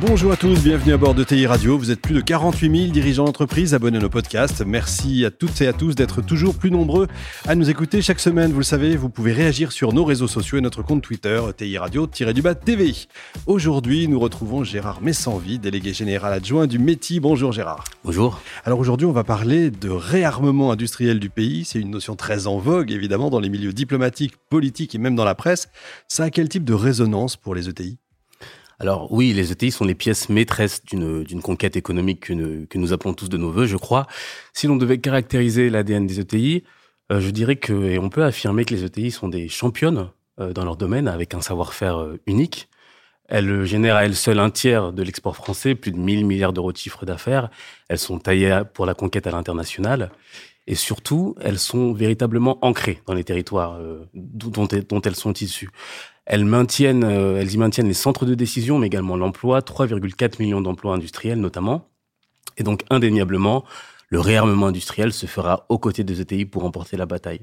Bonjour à tous, bienvenue à bord de TI Radio. Vous êtes plus de 48 000 dirigeants d'entreprise abonnés à nos podcasts. Merci à toutes et à tous d'être toujours plus nombreux à nous écouter chaque semaine. Vous le savez, vous pouvez réagir sur nos réseaux sociaux et notre compte Twitter TI Radio-du-bas TV. Aujourd'hui, nous retrouvons Gérard Messanvie, délégué général adjoint du METI. Bonjour Gérard. Bonjour. Alors aujourd'hui, on va parler de réarmement industriel du pays. C'est une notion très en vogue, évidemment, dans les milieux diplomatiques, politiques et même dans la presse. Ça a quel type de résonance pour les ETI alors oui, les ETI sont les pièces maîtresses d'une conquête économique que, que, nous appelons tous de nos voeux, je crois. Si l'on devait caractériser l'ADN des ETI, euh, je dirais que, et on peut affirmer que les ETI sont des championnes euh, dans leur domaine avec un savoir-faire euh, unique. Elles génèrent à elles seules un tiers de l'export français, plus de 1000 milliards d'euros de chiffre d'affaires. Elles sont taillées pour la conquête à l'international. Et surtout, elles sont véritablement ancrées dans les territoires dont, dont elles sont issues. Elles maintiennent, euh, elles y maintiennent les centres de décision, mais également l'emploi, 3,4 millions d'emplois industriels notamment. Et donc, indéniablement, le réarmement industriel se fera aux côtés des ETI pour remporter la bataille.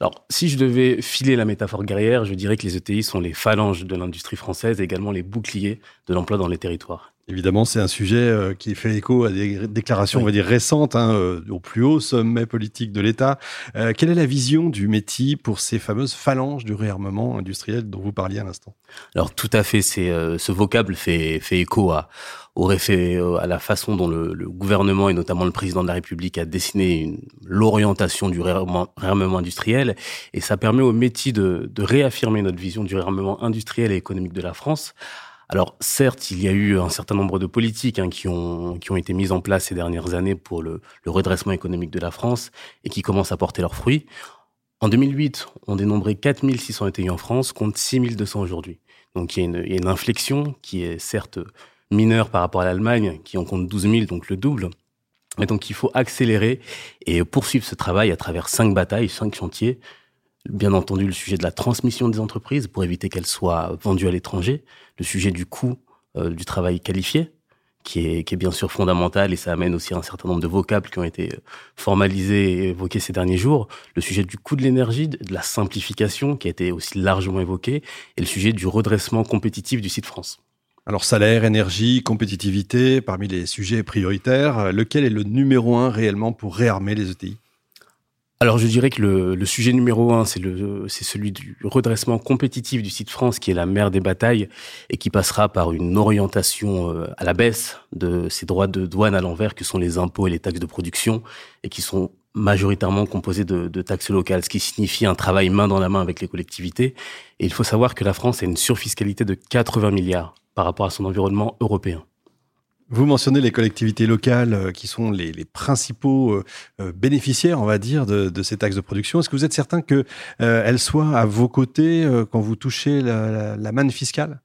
Alors, si je devais filer la métaphore guerrière, je dirais que les ETI sont les phalanges de l'industrie française et également les boucliers de l'emploi dans les territoires. Évidemment, c'est un sujet euh, qui fait écho à des déclarations, on va dire, récentes, hein, euh, au plus haut sommet politique de l'État. Euh, quelle est la vision du métier pour ces fameuses phalanges du réarmement industriel dont vous parliez à l'instant? Alors, tout à fait. C'est ce vocable fait, fait écho à, aurait fait à la façon dont le, gouvernement et notamment le président de la République a dessiné l'orientation du réarmement, industriel. Et ça permet au métier de, de réaffirmer notre vision du réarmement industriel et économique de la France alors certes, il y a eu un certain nombre de politiques hein, qui, ont, qui ont été mises en place ces dernières années pour le, redressement économique de la France et qui commencent à porter leurs fruits. En 2008, on dénombrait 4600 ETI en France contre 6200 aujourd'hui. Donc il y, a une, il y, a une, inflexion qui est certes mineure par rapport à l'Allemagne, qui en compte 12 000, donc le double. Mais donc il faut accélérer et poursuivre ce travail à travers cinq batailles, cinq chantiers. Bien entendu, le sujet de la transmission des entreprises pour éviter qu'elles soient vendues à l'étranger, le sujet du coût euh, du travail qualifié, qui est, bien sûr fondamental et ça amène aussi un certain nombre de vocables qui ont été euh, formalisés et évoqués ces derniers jours, le sujet du coût de l'énergie, de la simplification qui a été aussi largement évoqué, et le sujet du redressement compétitif du site France. Alors salaire, énergie, compétitivité, parmi les sujets prioritaires, lequel est le numéro un réellement pour réarmer les ETI alors je dirais que le, sujet numéro un, c'est celui du redressement compétitif du site France, qui est la mère des batailles et qui passera par une orientation euh, à la baisse de ces droits de douane à l'envers que sont les impôts et les taxes de production et qui sont majoritairement composés de, de, taxes locales, ce qui signifie un travail main dans la main avec les collectivités. Et il faut savoir que la France a une surfiscalité de 80 milliards par rapport à son environnement européen. Vous mentionnez les collectivités locales euh, qui sont les, principaux euh, euh, bénéficiaires, on va dire, de, ces taxes de production. Est-ce que vous êtes certain qu'elles soient à vos côtés quand vous touchez la, manne fiscale?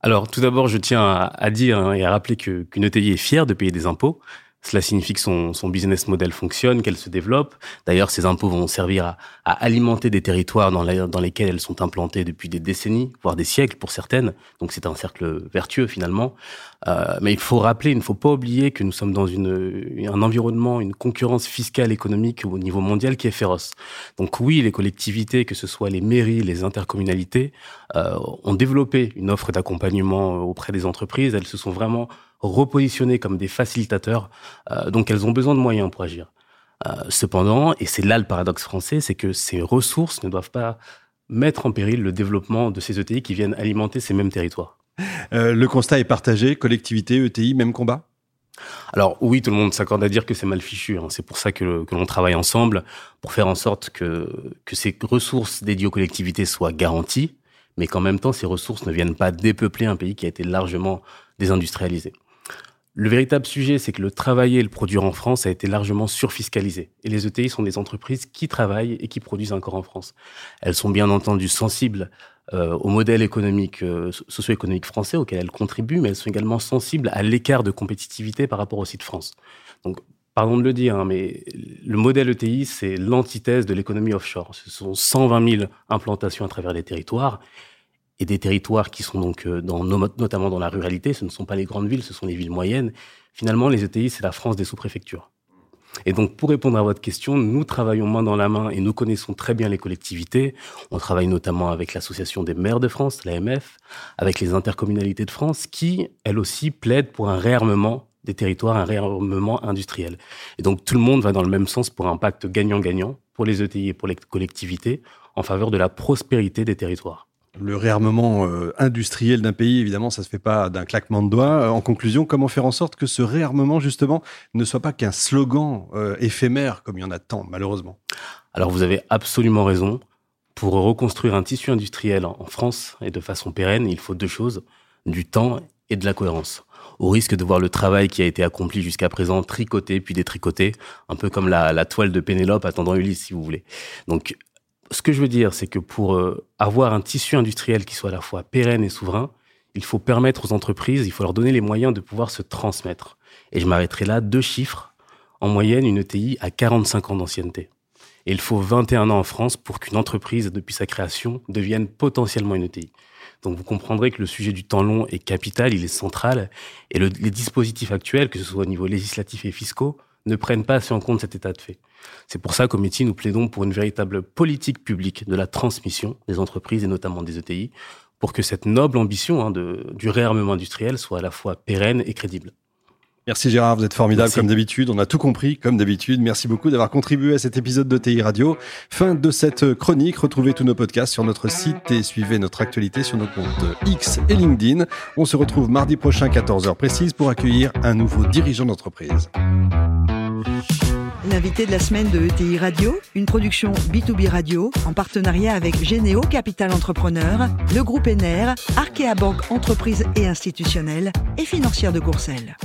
Alors, tout d'abord, je tiens à, dire hein, et à rappeler qu'une ETI est fière de payer des impôts. Cela signifie que son, son business model fonctionne, qu'elle se développe. D'ailleurs, ces impôts vont servir à, à alimenter des territoires dans, dans, lesquels elles sont implantées depuis des décennies, voire des siècles pour certaines. Donc c'est un cercle vertueux finalement. Euh, mais il faut rappeler, il ne faut pas oublier que nous sommes dans une, un environnement, une concurrence fiscale économique au niveau mondial qui est féroce. Donc oui, les collectivités, que ce soit les mairies, les intercommunalités, euh, ont développé une offre d'accompagnement auprès des entreprises. Elles se sont vraiment repositionnées comme des facilitateurs, euh, donc elles ont besoin de moyens pour agir. Euh, cependant, et c'est là le paradoxe français, c'est que ces ressources ne doivent pas mettre en péril le développement de ces ETI qui viennent alimenter ces mêmes territoires. Euh, le constat est partagé, collectivité, ETI, même combat? Alors oui, tout le monde s'accorde à dire que c'est mal fichu. Hein. C'est pour ça que, que l'on travaille ensemble pour faire en sorte que, que ces ressources dédiées aux collectivités soient garanties, mais qu'en même temps, ces ressources ne viennent pas dépeupler un pays qui a été largement désindustrialisé. Le véritable sujet, c'est que le travailler et le produire en France a été largement surfiscalisé. Et les ETI sont des entreprises qui travaillent et qui produisent encore en France. Elles sont bien entendu sensibles euh, au modèle économique, euh, socio-économique français auquel elles contribuent, mais elles sont également sensibles à l'écart de compétitivité par rapport au site France. Donc, pardon de le dire, hein, mais le modèle ETI, c'est l'antithèse de l'économie offshore. Ce sont 120 000 implantations à travers les territoires. Et des territoires qui sont donc euh, notamment dans la ruralité, ce ne sont pas les grandes villes, ce sont les villes moyennes. Finalement, les ETI, c'est la France des sous-préfectures. Et donc, pour répondre à votre question, nous travaillons main dans la main et nous connaissons très bien les collectivités. On travaille notamment avec l'Association des maires de France, l'AMF, avec les intercommunalités de France, qui, elles aussi, plaident pour un réarmement des territoires, un réarmement industriel. Et donc, tout le monde va dans le même sens pour un pacte gagnant-gagnant pour les ETI et pour les collectivités en faveur de la prospérité des territoires. Le réarmement euh, industriel d'un pays, évidemment, ça se fait pas d'un claquement de doigts. En conclusion, comment faire en sorte que ce réarmement, justement, ne soit pas qu'un slogan euh, éphémère, comme il y en a tant, malheureusement? Alors, vous avez absolument raison. Pour reconstruire un tissu industriel en France et de façon pérenne, il faut deux choses du temps et de la cohérence. Au risque de voir le travail qui a été accompli jusqu'à présent tricoté puis détricoté, un peu comme la, la toile de Pénélope attendant Ulysse, si vous voulez. Donc, ce que je veux dire, c'est que pour euh, avoir un tissu industriel qui soit à la fois pérenne et souverain, il faut permettre aux entreprises, il faut leur donner les moyens de pouvoir se transmettre. Et je m'arrêterai là, deux chiffres. En moyenne, une ETI a 45 ans d'ancienneté. Et il faut 21 ans en France pour qu'une entreprise, depuis sa création, devienne potentiellement une ETI. Donc vous comprendrez que le sujet du temps long est capital, il est central, et les dispositifs actuels, que ce soit au niveau législatif et fiscaux, ne prennent pas assez en compte cet état de fait. C'est pour ça qu'au métier, nous plaidons pour une véritable politique publique de la transmission des entreprises et notamment des ETI, pour que cette noble ambition hein, de, du réarmement industriel soit à la fois pérenne et crédible. Merci Gérard, vous êtes formidable comme d'habitude. On a tout compris comme d'habitude. Merci beaucoup d'avoir contribué à cet épisode de TI Radio. Fin de cette chronique. Retrouvez tous nos podcasts sur notre site et suivez notre actualité sur nos comptes X et LinkedIn. On se retrouve mardi prochain 14h précise pour accueillir un nouveau dirigeant d'entreprise. L'invité de la semaine de ETI Radio, une production B2B Radio en partenariat avec Généo Capital Entrepreneur, le groupe ENER, Arkea Banque Entreprise et Institutionnelle et Financière de Courcelles.